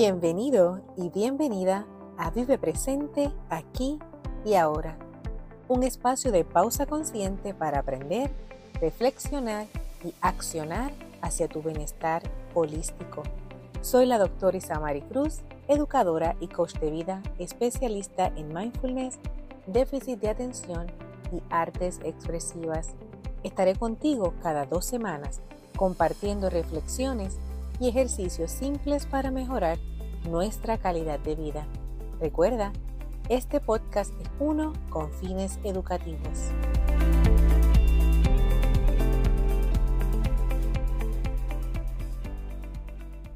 Bienvenido y bienvenida a Vive Presente aquí y ahora, un espacio de pausa consciente para aprender, reflexionar y accionar hacia tu bienestar holístico. Soy la doctora Isamari Cruz, educadora y coach de vida, especialista en mindfulness, déficit de atención y artes expresivas. Estaré contigo cada dos semanas compartiendo reflexiones y ejercicios simples para mejorar nuestra calidad de vida. Recuerda, este podcast es uno con fines educativos.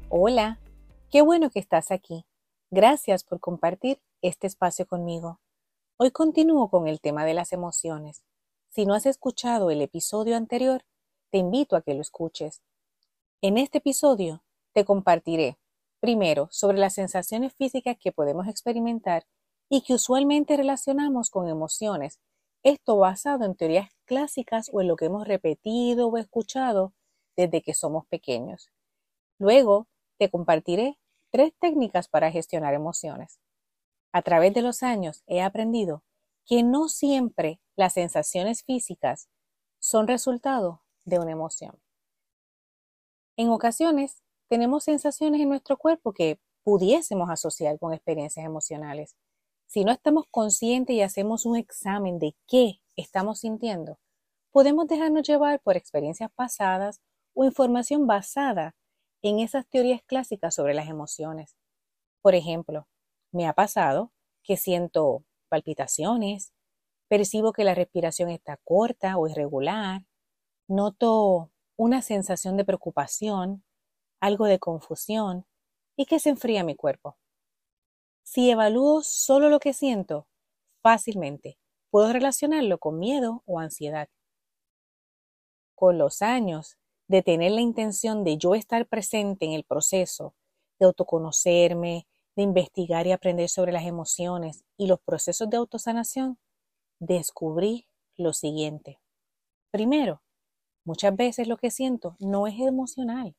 Hola, qué bueno que estás aquí. Gracias por compartir este espacio conmigo. Hoy continúo con el tema de las emociones. Si no has escuchado el episodio anterior, te invito a que lo escuches en este episodio te compartiré, primero, sobre las sensaciones físicas que podemos experimentar y que usualmente relacionamos con emociones, esto basado en teorías clásicas o en lo que hemos repetido o escuchado desde que somos pequeños. Luego, te compartiré tres técnicas para gestionar emociones. A través de los años he aprendido que no siempre las sensaciones físicas son resultado de una emoción. En ocasiones tenemos sensaciones en nuestro cuerpo que pudiésemos asociar con experiencias emocionales. Si no estamos conscientes y hacemos un examen de qué estamos sintiendo, podemos dejarnos llevar por experiencias pasadas o información basada en esas teorías clásicas sobre las emociones. Por ejemplo, me ha pasado que siento palpitaciones, percibo que la respiración está corta o irregular, noto una sensación de preocupación, algo de confusión y que se enfría mi cuerpo. Si evalúo solo lo que siento, fácilmente puedo relacionarlo con miedo o ansiedad. Con los años de tener la intención de yo estar presente en el proceso, de autoconocerme, de investigar y aprender sobre las emociones y los procesos de autosanación, descubrí lo siguiente. Primero, Muchas veces lo que siento no es emocional,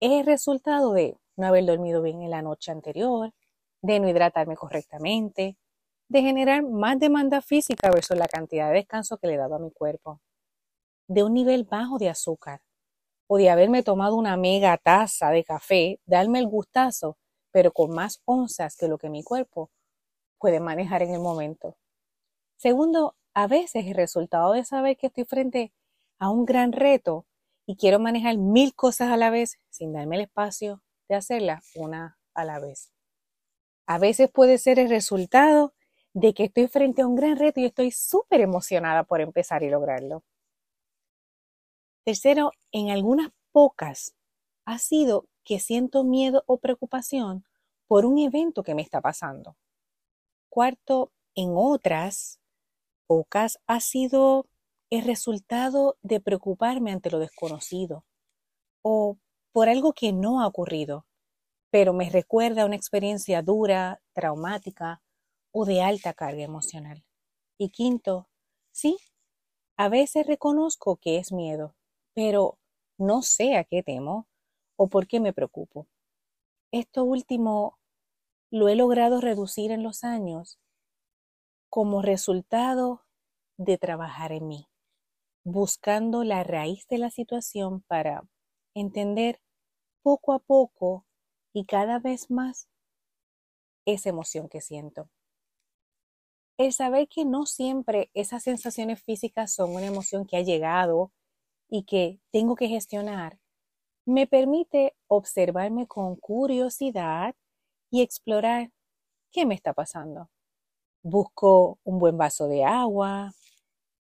es el resultado de no haber dormido bien en la noche anterior, de no hidratarme correctamente, de generar más demanda física versus la cantidad de descanso que le he dado a mi cuerpo, de un nivel bajo de azúcar, o de haberme tomado una mega taza de café, darme el gustazo, pero con más onzas que lo que mi cuerpo puede manejar en el momento. Segundo, a veces el resultado de saber que estoy frente a un gran reto y quiero manejar mil cosas a la vez sin darme el espacio de hacerlas una a la vez. A veces puede ser el resultado de que estoy frente a un gran reto y estoy súper emocionada por empezar y lograrlo. Tercero, en algunas pocas ha sido que siento miedo o preocupación por un evento que me está pasando. Cuarto, en otras pocas ha sido el resultado de preocuparme ante lo desconocido o por algo que no ha ocurrido, pero me recuerda una experiencia dura, traumática o de alta carga emocional. Y quinto, sí, a veces reconozco que es miedo, pero no sé a qué temo o por qué me preocupo. Esto último lo he logrado reducir en los años como resultado de trabajar en mí buscando la raíz de la situación para entender poco a poco y cada vez más esa emoción que siento. El saber que no siempre esas sensaciones físicas son una emoción que ha llegado y que tengo que gestionar, me permite observarme con curiosidad y explorar qué me está pasando. Busco un buen vaso de agua,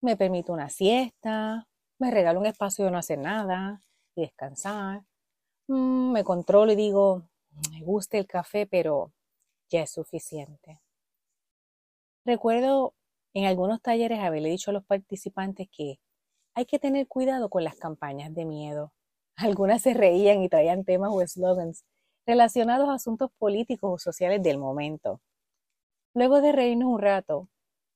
me permito una siesta, me regalo un espacio de no hacer nada y descansar. Mm, me controlo y digo, me gusta el café, pero ya es suficiente. Recuerdo en algunos talleres haberle dicho a los participantes que hay que tener cuidado con las campañas de miedo. Algunas se reían y traían temas o slogans relacionados a asuntos políticos o sociales del momento. Luego de reírnos un rato,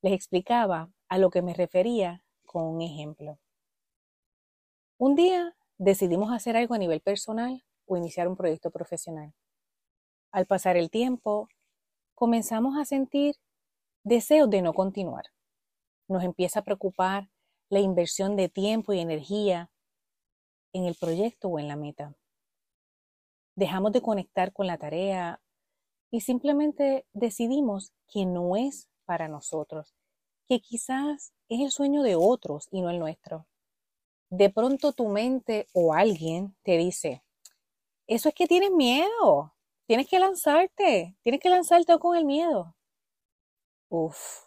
les explicaba a lo que me refería con un ejemplo. Un día decidimos hacer algo a nivel personal o iniciar un proyecto profesional. Al pasar el tiempo, comenzamos a sentir deseos de no continuar. Nos empieza a preocupar la inversión de tiempo y energía en el proyecto o en la meta. Dejamos de conectar con la tarea y simplemente decidimos que no es para nosotros, que quizás es el sueño de otros y no el nuestro. De pronto tu mente o alguien te dice, eso es que tienes miedo, tienes que lanzarte, tienes que lanzarte con el miedo. Uf,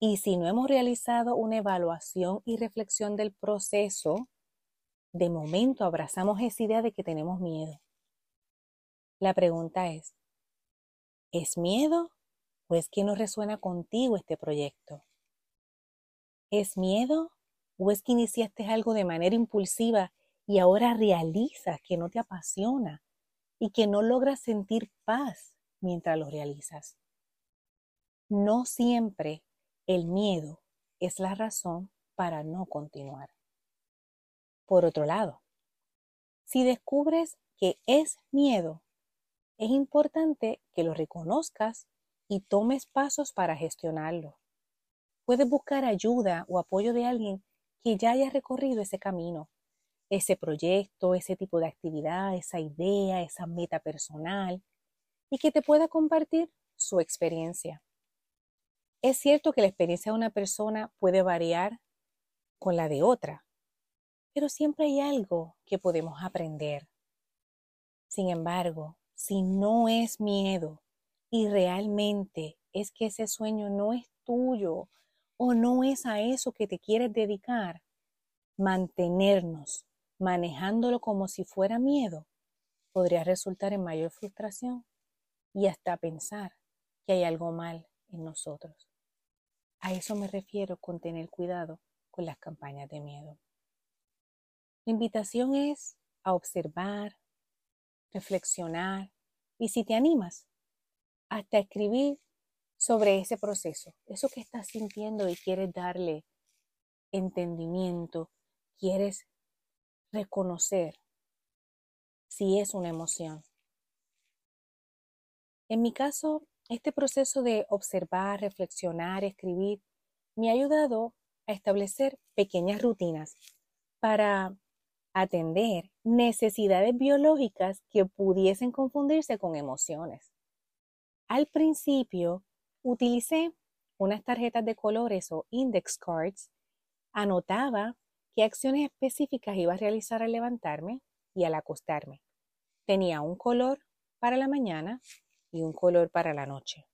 y si no hemos realizado una evaluación y reflexión del proceso, de momento abrazamos esa idea de que tenemos miedo. La pregunta es, ¿es miedo o es que no resuena contigo este proyecto? ¿Es miedo o es que iniciaste algo de manera impulsiva y ahora realizas que no te apasiona y que no logras sentir paz mientras lo realizas? No siempre el miedo es la razón para no continuar. Por otro lado, si descubres que es miedo, es importante que lo reconozcas y tomes pasos para gestionarlo. Puedes buscar ayuda o apoyo de alguien que ya haya recorrido ese camino, ese proyecto, ese tipo de actividad, esa idea, esa meta personal, y que te pueda compartir su experiencia. Es cierto que la experiencia de una persona puede variar con la de otra, pero siempre hay algo que podemos aprender. Sin embargo, si no es miedo y realmente es que ese sueño no es tuyo o no es a eso que te quieres dedicar, mantenernos manejándolo como si fuera miedo podría resultar en mayor frustración y hasta pensar que hay algo mal en nosotros. A eso me refiero con tener cuidado con las campañas de miedo. La invitación es a observar, reflexionar y si te animas, hasta escribir sobre ese proceso, eso que estás sintiendo y quieres darle entendimiento, quieres reconocer si es una emoción. En mi caso, este proceso de observar, reflexionar, escribir, me ha ayudado a establecer pequeñas rutinas para atender necesidades biológicas que pudiesen confundirse con emociones. Al principio utilicé unas tarjetas de colores o index cards, anotaba qué acciones específicas iba a realizar al levantarme y al acostarme. Tenía un color para la mañana, y un color para la noche.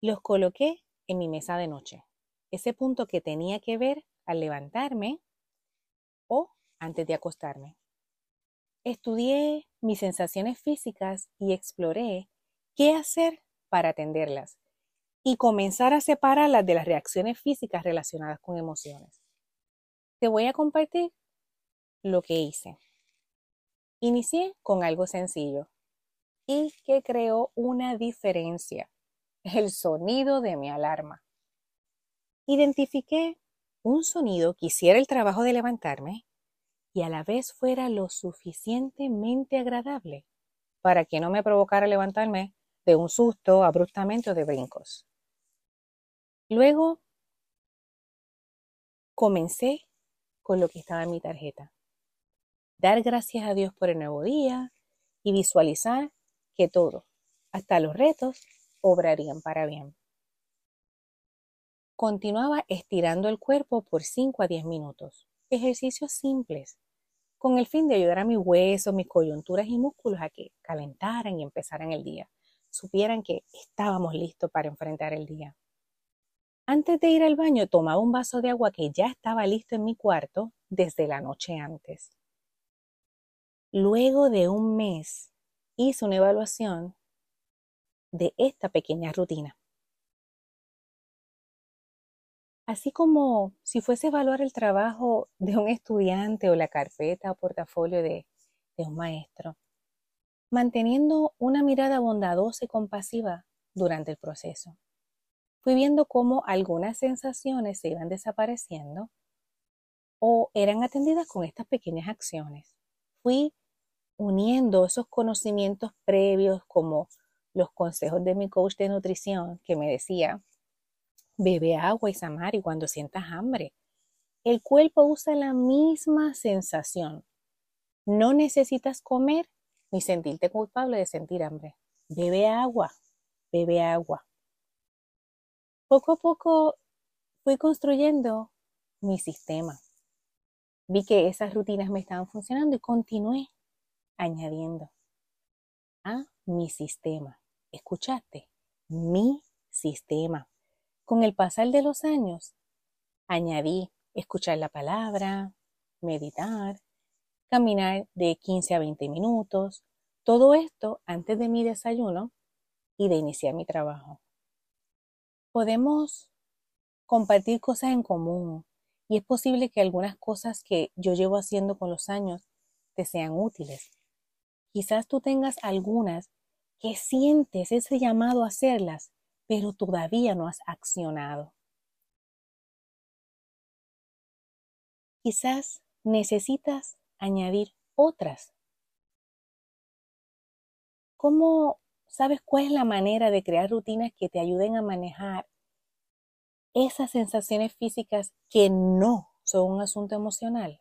Los coloqué en mi mesa de noche, ese punto que tenía que ver al levantarme o antes de acostarme. Estudié mis sensaciones físicas y exploré qué hacer para atenderlas y comenzar a separarlas de las reacciones físicas relacionadas con emociones. Te voy a compartir lo que hice. Inicié con algo sencillo, y que creó una diferencia, el sonido de mi alarma. Identifiqué un sonido que hiciera el trabajo de levantarme y a la vez fuera lo suficientemente agradable para que no me provocara levantarme de un susto abruptamente o de brincos. Luego comencé con lo que estaba en mi tarjeta. Dar gracias a Dios por el nuevo día y visualizar que todo, hasta los retos, obrarían para bien. Continuaba estirando el cuerpo por 5 a 10 minutos, ejercicios simples, con el fin de ayudar a mis huesos, mis coyunturas y músculos a que calentaran y empezaran el día, supieran que estábamos listos para enfrentar el día. Antes de ir al baño tomaba un vaso de agua que ya estaba listo en mi cuarto desde la noche antes. Luego de un mes hice una evaluación de esta pequeña rutina. Así como si fuese evaluar el trabajo de un estudiante o la carpeta o portafolio de un maestro, manteniendo una mirada bondadosa y compasiva durante el proceso. Fui viendo cómo algunas sensaciones se iban desapareciendo o eran atendidas con estas pequeñas acciones. Fui uniendo esos conocimientos previos como los consejos de mi coach de nutrición que me decía, bebe agua y samari cuando sientas hambre. El cuerpo usa la misma sensación. No necesitas comer ni sentirte culpable de sentir hambre. Bebe agua, bebe agua. Poco a poco fui construyendo mi sistema. Vi que esas rutinas me estaban funcionando y continué añadiendo a mi sistema. ¿Escuchaste? Mi sistema. Con el pasar de los años, añadí escuchar la palabra, meditar, caminar de 15 a 20 minutos, todo esto antes de mi desayuno y de iniciar mi trabajo. Podemos compartir cosas en común y es posible que algunas cosas que yo llevo haciendo con los años te sean útiles. Quizás tú tengas algunas que sientes ese llamado a hacerlas, pero todavía no has accionado. Quizás necesitas añadir otras. ¿Cómo sabes cuál es la manera de crear rutinas que te ayuden a manejar esas sensaciones físicas que no son un asunto emocional?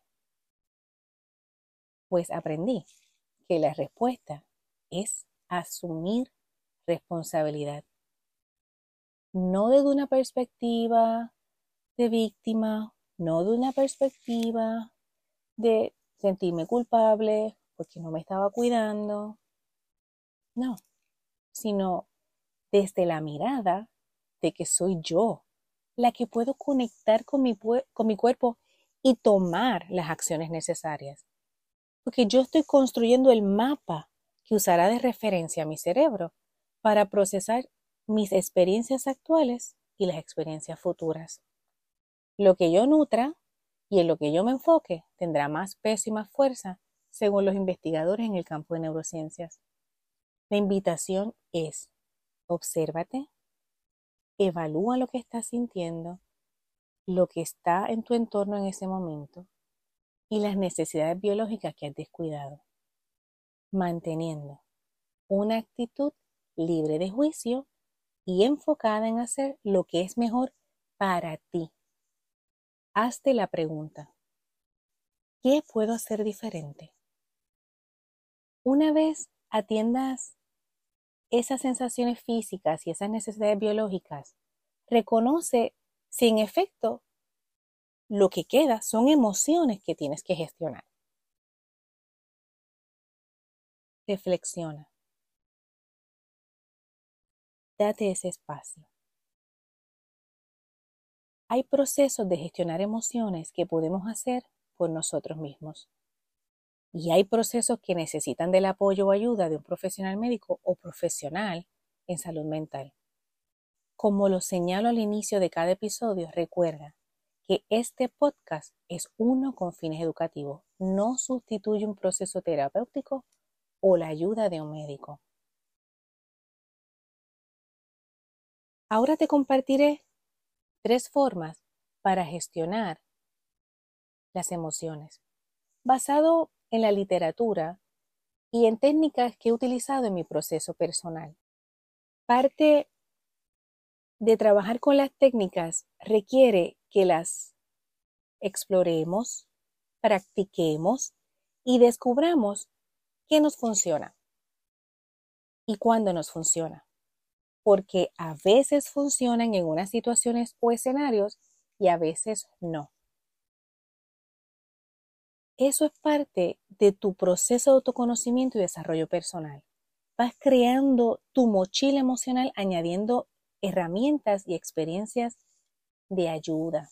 Pues aprendí que la respuesta es asumir responsabilidad. No desde una perspectiva de víctima, no de una perspectiva de sentirme culpable porque no me estaba cuidando. No, sino desde la mirada de que soy yo la que puedo conectar con mi, con mi cuerpo y tomar las acciones necesarias. Porque yo estoy construyendo el mapa que usará de referencia a mi cerebro para procesar mis experiencias actuales y las experiencias futuras. Lo que yo nutra y en lo que yo me enfoque tendrá más peso y más fuerza según los investigadores en el campo de neurociencias. La invitación es, obsérvate, evalúa lo que estás sintiendo, lo que está en tu entorno en ese momento y las necesidades biológicas que has descuidado, manteniendo una actitud libre de juicio y enfocada en hacer lo que es mejor para ti. Hazte la pregunta, ¿qué puedo hacer diferente? Una vez atiendas esas sensaciones físicas y esas necesidades biológicas, reconoce si en efecto lo que queda son emociones que tienes que gestionar. Reflexiona. Date ese espacio. Hay procesos de gestionar emociones que podemos hacer por nosotros mismos. Y hay procesos que necesitan del apoyo o ayuda de un profesional médico o profesional en salud mental. Como lo señalo al inicio de cada episodio, recuerda que este podcast es uno con fines educativos, no sustituye un proceso terapéutico o la ayuda de un médico. Ahora te compartiré tres formas para gestionar las emociones, basado en la literatura y en técnicas que he utilizado en mi proceso personal. Parte de trabajar con las técnicas requiere que las exploremos, practiquemos y descubramos qué nos funciona y cuándo nos funciona. Porque a veces funcionan en unas situaciones o escenarios y a veces no. Eso es parte de tu proceso de autoconocimiento y desarrollo personal. Vas creando tu mochila emocional añadiendo herramientas y experiencias de ayuda.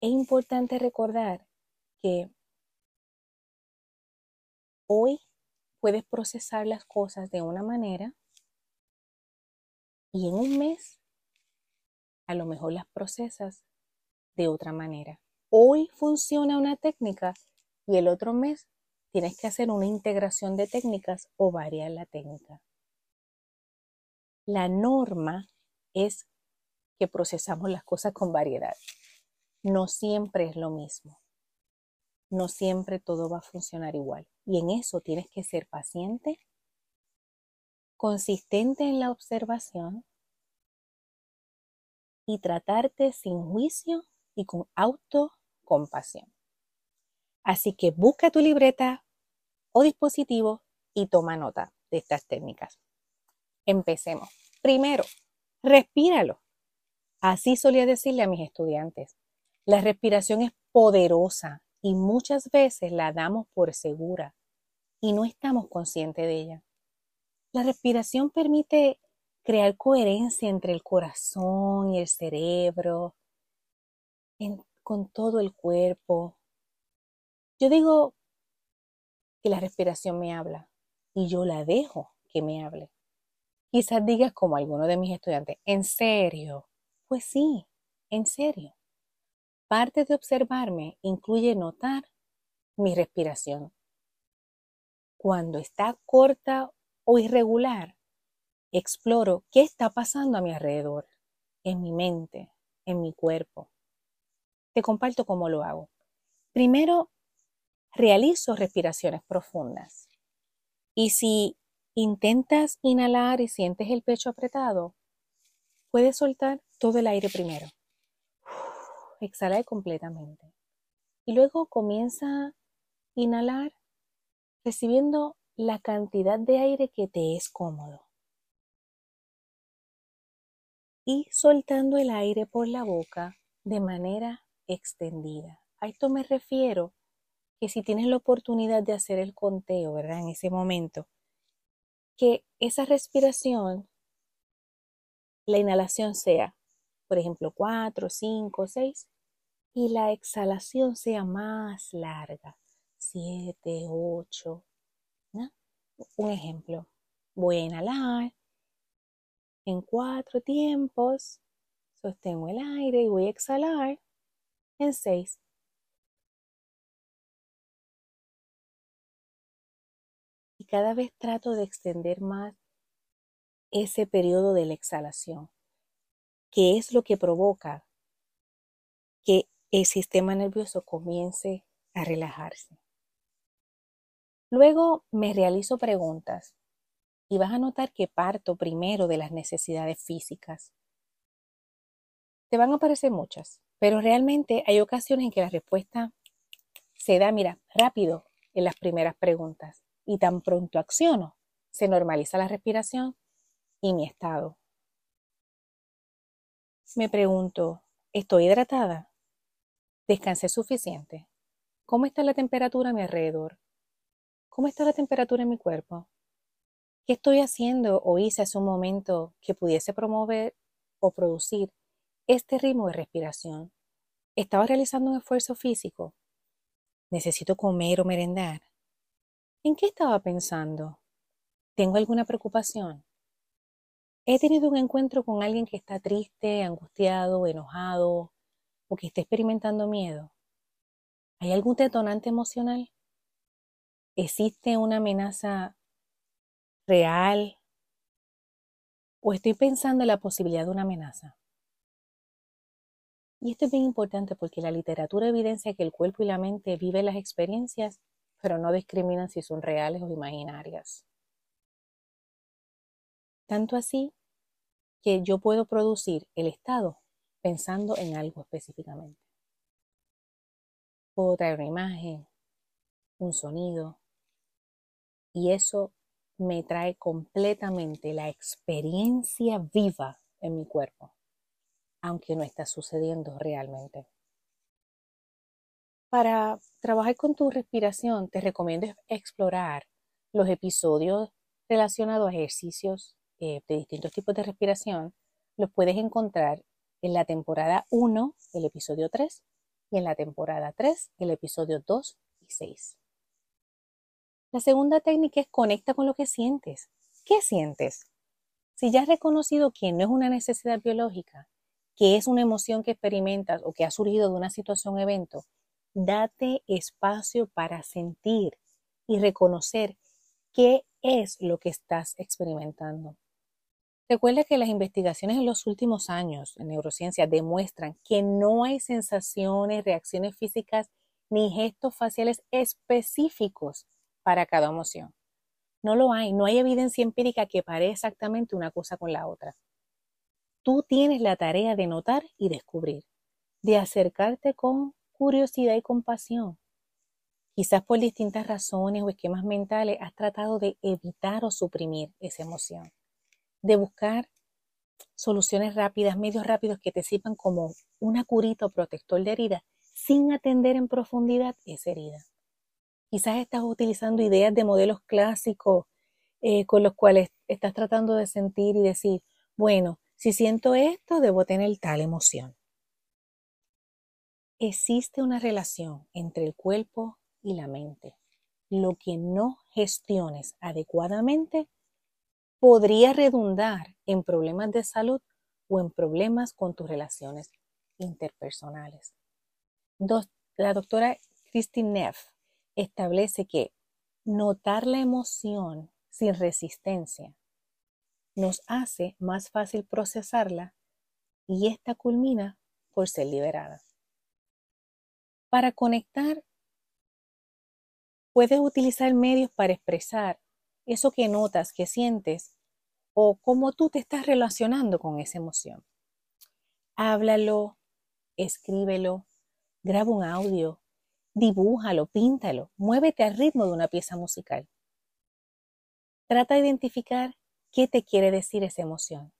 Es importante recordar que hoy puedes procesar las cosas de una manera y en un mes a lo mejor las procesas de otra manera hoy funciona una técnica y el otro mes tienes que hacer una integración de técnicas o variar la técnica. La norma es que procesamos las cosas con variedad. No siempre es lo mismo. no siempre todo va a funcionar igual. Y en eso tienes que ser paciente, consistente en la observación y tratarte sin juicio y con autocompasión. Así que busca tu libreta o dispositivo y toma nota de estas técnicas. Empecemos. Primero, respíralo. Así solía decirle a mis estudiantes. La respiración es poderosa y muchas veces la damos por segura y no estamos conscientes de ella. La respiración permite crear coherencia entre el corazón y el cerebro, con todo el cuerpo. Yo digo que la respiración me habla y yo la dejo que me hable. Quizás digas como alguno de mis estudiantes, ¿en serio? Pues sí, en serio. Parte de observarme incluye notar mi respiración. Cuando está corta o irregular, exploro qué está pasando a mi alrededor, en mi mente, en mi cuerpo. Te comparto cómo lo hago. Primero, realizo respiraciones profundas. Y si intentas inhalar y sientes el pecho apretado, puedes soltar todo el aire primero. Exhala completamente. Y luego comienza a inhalar recibiendo la cantidad de aire que te es cómodo. Y soltando el aire por la boca de manera extendida. A esto me refiero que si tienes la oportunidad de hacer el conteo, ¿verdad? En ese momento, que esa respiración, la inhalación sea, por ejemplo, 4, 5, 6, y la exhalación sea más larga, 7, 8. Un ejemplo, voy a inhalar en cuatro tiempos, sostengo el aire y voy a exhalar en 6. cada vez trato de extender más ese periodo de la exhalación, que es lo que provoca que el sistema nervioso comience a relajarse. Luego me realizo preguntas y vas a notar que parto primero de las necesidades físicas. Te van a aparecer muchas, pero realmente hay ocasiones en que la respuesta se da, mira, rápido en las primeras preguntas y tan pronto acciono, se normaliza la respiración y mi estado. Me pregunto, ¿estoy hidratada? ¿Descansé suficiente? ¿Cómo está la temperatura a mi alrededor? ¿Cómo está la temperatura en mi cuerpo? ¿Qué estoy haciendo o hice hace un momento que pudiese promover o producir este ritmo de respiración? ¿Estaba realizando un esfuerzo físico? ¿Necesito comer o merendar? ¿En qué estaba pensando? ¿Tengo alguna preocupación? ¿He tenido un encuentro con alguien que está triste, angustiado, enojado o que está experimentando miedo? ¿Hay algún detonante emocional? ¿Existe una amenaza real? ¿O estoy pensando en la posibilidad de una amenaza? Y esto es bien importante porque la literatura evidencia que el cuerpo y la mente viven las experiencias pero no discriminan si son reales o imaginarias. Tanto así que yo puedo producir el estado pensando en algo específicamente. Puedo traer una imagen, un sonido, y eso me trae completamente la experiencia viva en mi cuerpo, aunque no está sucediendo realmente. Para trabajar con tu respiración, te recomiendo explorar los episodios relacionados a ejercicios eh, de distintos tipos de respiración. Los puedes encontrar en la temporada 1, el episodio 3, y en la temporada 3, el episodio 2 y 6. La segunda técnica es conecta con lo que sientes. ¿Qué sientes? Si ya has reconocido que no es una necesidad biológica, que es una emoción que experimentas o que ha surgido de una situación o evento, Date espacio para sentir y reconocer qué es lo que estás experimentando. Recuerda que las investigaciones en los últimos años en neurociencia demuestran que no hay sensaciones, reacciones físicas ni gestos faciales específicos para cada emoción. No lo hay, no hay evidencia empírica que pare exactamente una cosa con la otra. Tú tienes la tarea de notar y descubrir, de acercarte con curiosidad y compasión. Quizás por distintas razones o esquemas mentales has tratado de evitar o suprimir esa emoción, de buscar soluciones rápidas, medios rápidos que te sirvan como una curita o protector de herida sin atender en profundidad esa herida. Quizás estás utilizando ideas de modelos clásicos eh, con los cuales estás tratando de sentir y decir, bueno, si siento esto, debo tener tal emoción. Existe una relación entre el cuerpo y la mente. Lo que no gestiones adecuadamente podría redundar en problemas de salud o en problemas con tus relaciones interpersonales. la doctora Christine Neff establece que notar la emoción sin resistencia nos hace más fácil procesarla y esta culmina por ser liberada. Para conectar, puedes utilizar medios para expresar eso que notas, que sientes o cómo tú te estás relacionando con esa emoción. Háblalo, escríbelo, graba un audio, dibújalo, píntalo, muévete al ritmo de una pieza musical. Trata de identificar qué te quiere decir esa emoción,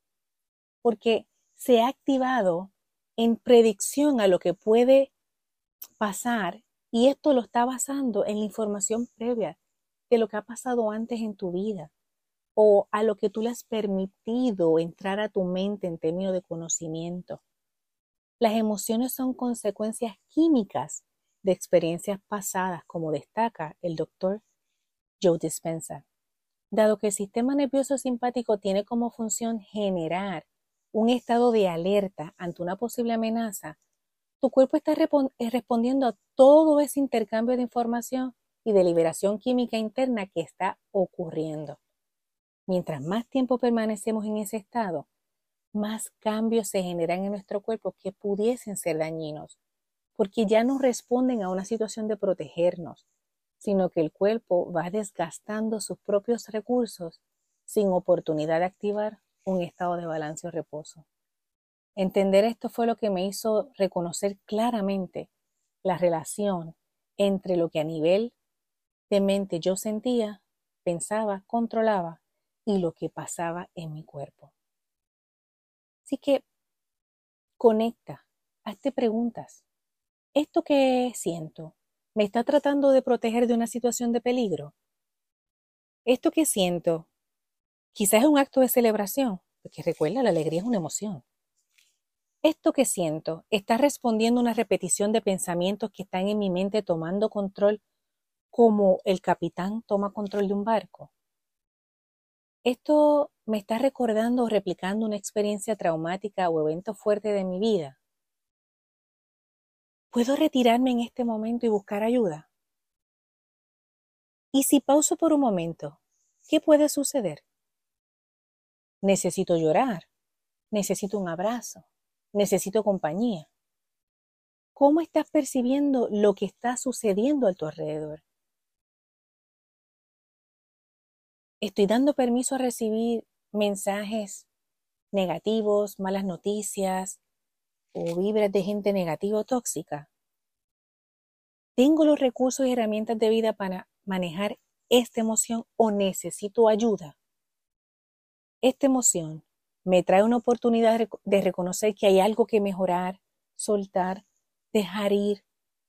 porque se ha activado en predicción a lo que puede pasar y esto lo está basando en la información previa de lo que ha pasado antes en tu vida o a lo que tú le has permitido entrar a tu mente en términos de conocimiento. Las emociones son consecuencias químicas de experiencias pasadas, como destaca el doctor Joe Dispenza. Dado que el sistema nervioso simpático tiene como función generar un estado de alerta ante una posible amenaza, tu cuerpo está eh, respondiendo a todo ese intercambio de información y de liberación química interna que está ocurriendo. Mientras más tiempo permanecemos en ese estado, más cambios se generan en nuestro cuerpo que pudiesen ser dañinos, porque ya no responden a una situación de protegernos, sino que el cuerpo va desgastando sus propios recursos sin oportunidad de activar un estado de balance o reposo. Entender esto fue lo que me hizo reconocer claramente la relación entre lo que a nivel de mente yo sentía, pensaba, controlaba y lo que pasaba en mi cuerpo. Así que conecta, hazte preguntas. ¿Esto que siento me está tratando de proteger de una situación de peligro? ¿Esto que siento quizás es un acto de celebración? Porque recuerda, la alegría es una emoción. Esto que siento está respondiendo a una repetición de pensamientos que están en mi mente tomando control como el capitán toma control de un barco. Esto me está recordando o replicando una experiencia traumática o evento fuerte de mi vida. ¿Puedo retirarme en este momento y buscar ayuda? Y si pauso por un momento, ¿qué puede suceder? Necesito llorar, necesito un abrazo, necesito compañía. ¿Cómo estás percibiendo lo que está sucediendo a tu alrededor? estoy dando permiso a recibir mensajes negativos, malas noticias o vibras de gente negativa o tóxica. ¿Tengo los recursos y herramientas de vida para manejar esta emoción o necesito ayuda? Esta emoción me trae una oportunidad de reconocer que hay algo que mejorar, soltar, dejar ir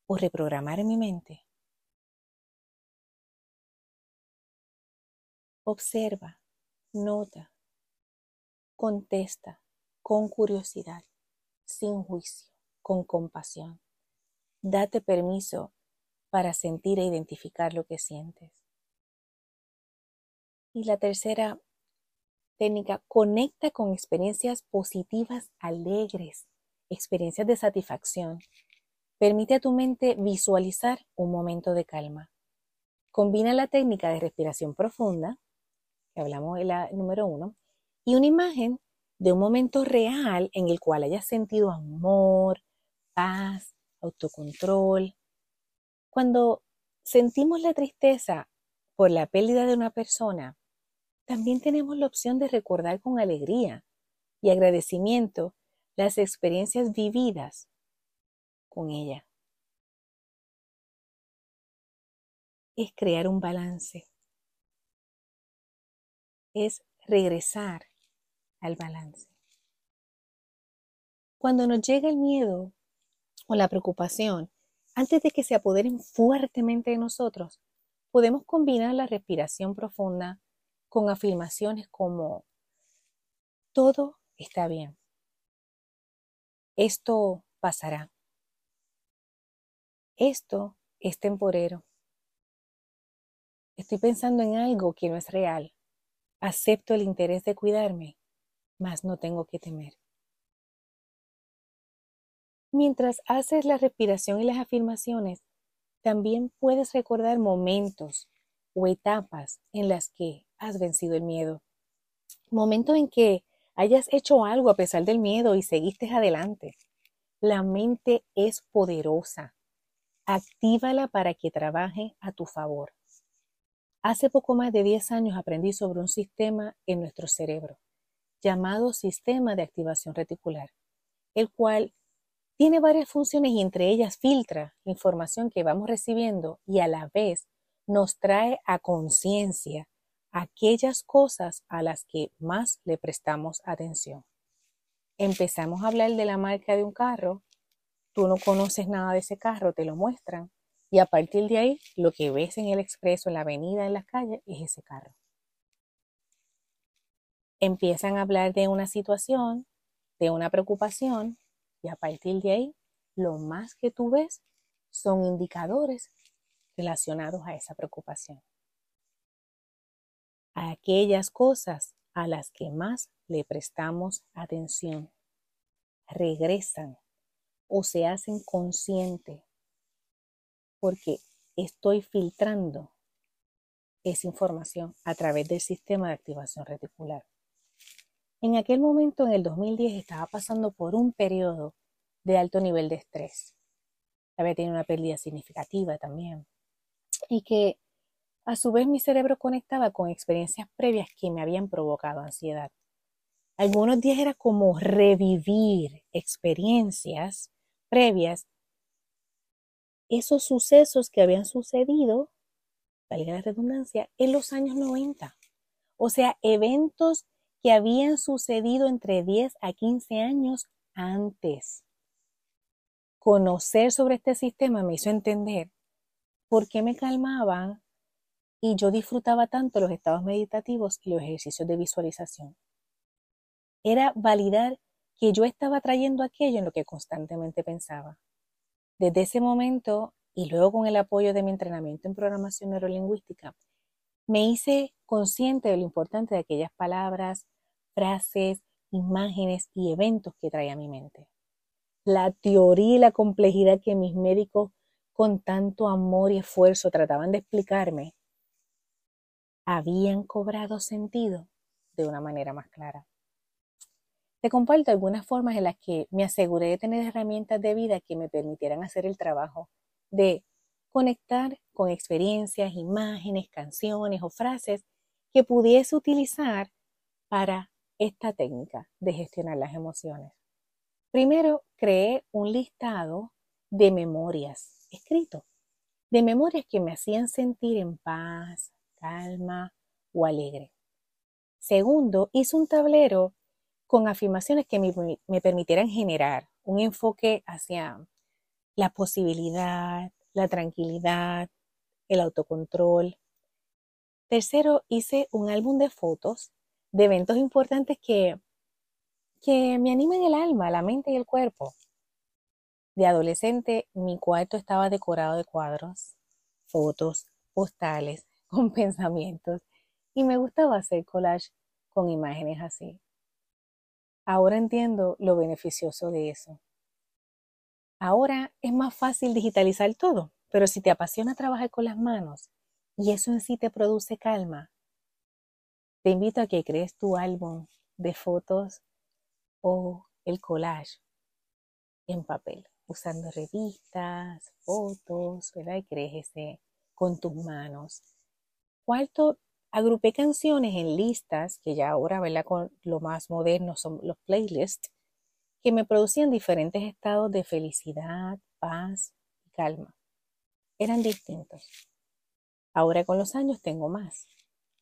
o reprogramar en mi mente. Observa, nota, contesta con curiosidad, sin juicio, con compasión. Date permiso para sentir e identificar lo que sientes. Y la tercera técnica, conecta con experiencias positivas, alegres, experiencias de satisfacción. Permite a tu mente visualizar un momento de calma. Combina la técnica de respiración profunda que hablamos de la número uno, y una imagen de un momento real en el cual hayas sentido amor, paz, autocontrol. Cuando sentimos la tristeza por la pérdida de una persona, también tenemos la opción de recordar con alegría y agradecimiento las experiencias vividas con ella. Es crear un balance. Es regresar al balance. Cuando nos llega el miedo o la preocupación, antes de que se apoderen fuertemente de nosotros, podemos combinar la respiración profunda con afirmaciones como todo está bien. Esto pasará. Esto es temporero. Estoy pensando en algo que no es real. Acepto el interés de cuidarme, mas no tengo que temer. Mientras haces la respiración y las afirmaciones, también puedes recordar momentos o etapas en las que has vencido el miedo. Momentos en que hayas hecho algo a pesar del miedo y seguiste adelante. La mente es poderosa. Actívala para que trabaje a tu favor. Hace poco más de 10 años aprendí sobre un sistema en nuestro cerebro llamado sistema de activación reticular, el cual tiene varias funciones y entre ellas filtra información que vamos recibiendo y a la vez nos trae a conciencia aquellas cosas a las que más le prestamos atención. Empezamos a hablar de la marca de un carro, tú no conoces nada de ese carro, te lo muestran y a partir de ahí lo que ves en el expreso, en la avenida, en las calles, es ese carro. Empiezan a hablar de una situación, de una preocupación y a partir de ahí, lo más que tú ves son indicadores relacionados a esa preocupación. A aquellas cosas a las que más le prestamos atención regresan o se hacen consciente porque estoy filtrando esa información a través del sistema de activación reticular. En aquel momento, en el 2010, estaba pasando por un periodo de alto nivel de estrés. Había tenido una pérdida significativa también. Y que a su vez mi cerebro conectaba con experiencias previas que me habían provocado ansiedad. Algunos días era como revivir experiencias previas, esos sucesos que habían sucedido, valga la redundancia, en los años 90. O sea, eventos que habían sucedido entre 10 a 15 años antes. Conocer sobre este sistema me hizo entender por qué me calmaban y yo disfrutaba tanto los estados meditativos y los ejercicios de visualización. Era validar que yo estaba trayendo aquello en lo que constantemente pensaba. Desde ese momento y luego con el apoyo de mi entrenamiento en programación neurolingüística, me hice consciente de lo importante de aquellas palabras, frases, imágenes y eventos que trae a mi mente. La teoría y la complejidad que mis médicos con tanto amor y esfuerzo trataban de explicarme, habían cobrado sentido de una manera más clara. Te comparto algunas formas en las que me aseguré de tener herramientas de vida que me permitieran hacer el trabajo de conectar con experiencias, imágenes, canciones o frases que pudiese utilizar para esta técnica de gestionar las emociones. Primero, creé un listado de memorias escrito, de memorias que me hacían sentir en paz, calma o alegre. Segundo, hice un tablero con afirmaciones que me, me permitieran generar un enfoque hacia la posibilidad, la tranquilidad, el autocontrol. Tercero, hice un álbum de fotos de eventos importantes que, que me animan el alma, la mente y el cuerpo. De adolescente, mi cuarto estaba decorado de cuadros, fotos, postales, con pensamientos, y me gustaba hacer collage con imágenes así. Ahora entiendo lo beneficioso de eso. Ahora es más fácil digitalizar todo, pero si te apasiona trabajar con las manos y eso en sí te produce calma, te invito a que crees tu álbum de fotos o el collage en papel. usando revistas, fotos, ¿verdad? Y crees ese con tus manos. Cuarto, agrupé canciones en listas, que ya ahora, ¿verdad? Con lo más moderno son los playlists, que me producían diferentes estados de felicidad, paz y calma. Eran distintos. Ahora con los años tengo más.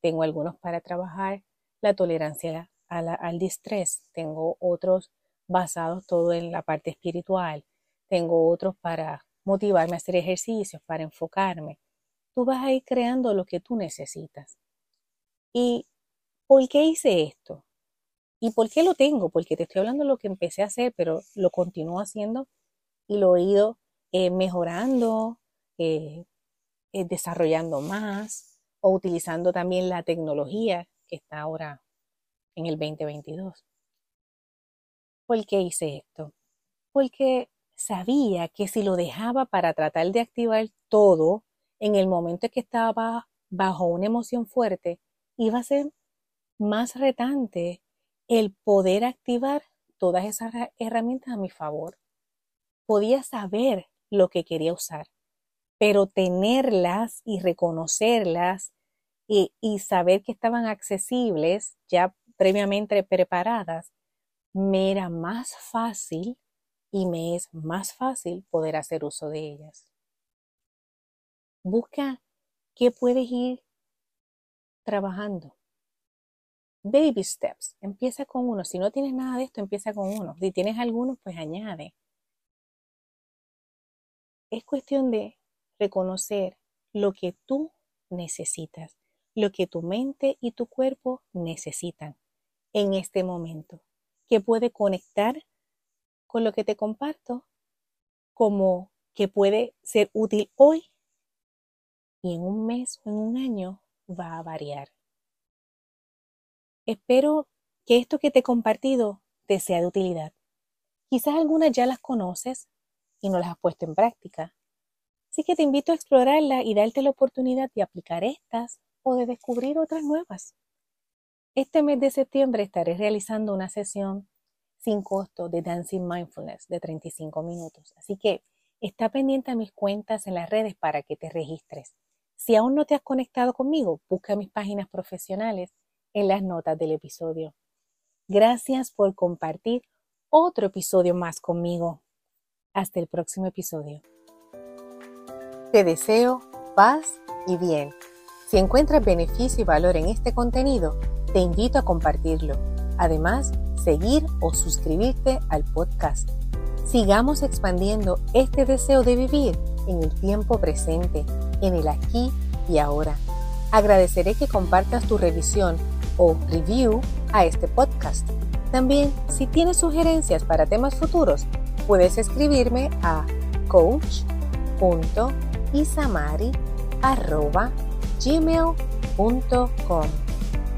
Tengo algunos para trabajar la tolerancia al distrés. Tengo otros basados todo en la parte espiritual. Tengo otros para motivarme a hacer ejercicios, para enfocarme. Tú vas a ir creando lo que tú necesitas. ¿Y por qué hice esto? ¿Y por qué lo tengo? Porque te estoy hablando de lo que empecé a hacer, pero lo continúo haciendo y lo he ido eh, mejorando, eh, eh, desarrollando más o utilizando también la tecnología que está ahora en el 2022. ¿Por qué hice esto? Porque sabía que si lo dejaba para tratar de activar todo en el momento en que estaba bajo una emoción fuerte, iba a ser más retante el poder activar todas esas herramientas a mi favor. Podía saber lo que quería usar, pero tenerlas y reconocerlas y, saber que estaban accesibles, ya previamente preparadas, me era más fácil y me es más fácil poder hacer uso de ellas. Busca qué puedes ir trabajando. Baby steps. Empieza con uno. Si no tienes nada de esto, empieza con uno. Si tienes algunos, pues añade. Es cuestión de reconocer lo que tú necesitas, lo que tu mente y tu cuerpo necesitan en este momento, que puede conectar con lo que te comparto, como que puede ser útil hoy y en un mes o en un año va a variar. Espero que esto que te he compartido te sea de utilidad. Quizás algunas ya las conoces y no las has puesto en práctica. Así que te invito a explorarla y darte la oportunidad de aplicar estas o de descubrir otras nuevas. Este mes de septiembre estaré realizando una sesión sin costo de Dancing Mindfulness de 35 minutos. Así que está pendiente a mis cuentas en las redes para que te registres. Si aún no te has conectado conmigo, busca mis páginas profesionales en las notas del episodio. Gracias por compartir otro episodio más conmigo. Hasta el próximo episodio. Te deseo paz y bien. Si encuentras beneficio y valor en este contenido, te invito a compartirlo. Además, seguir o suscribirte al podcast. Sigamos expandiendo este deseo de vivir en el tiempo presente en el aquí y ahora. Agradeceré que compartas tu revisión o review a este podcast. También, si tienes sugerencias para temas futuros, puedes escribirme a coach.isamari.gmail.com.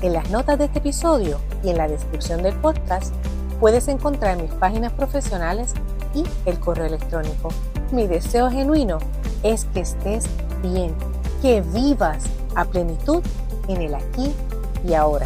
En las notas de este episodio y en la descripción del podcast puedes encontrar mis páginas profesionales y el correo electrónico. Mi deseo genuino es que estés bien, que vivas a plenitud en el aquí y ahora.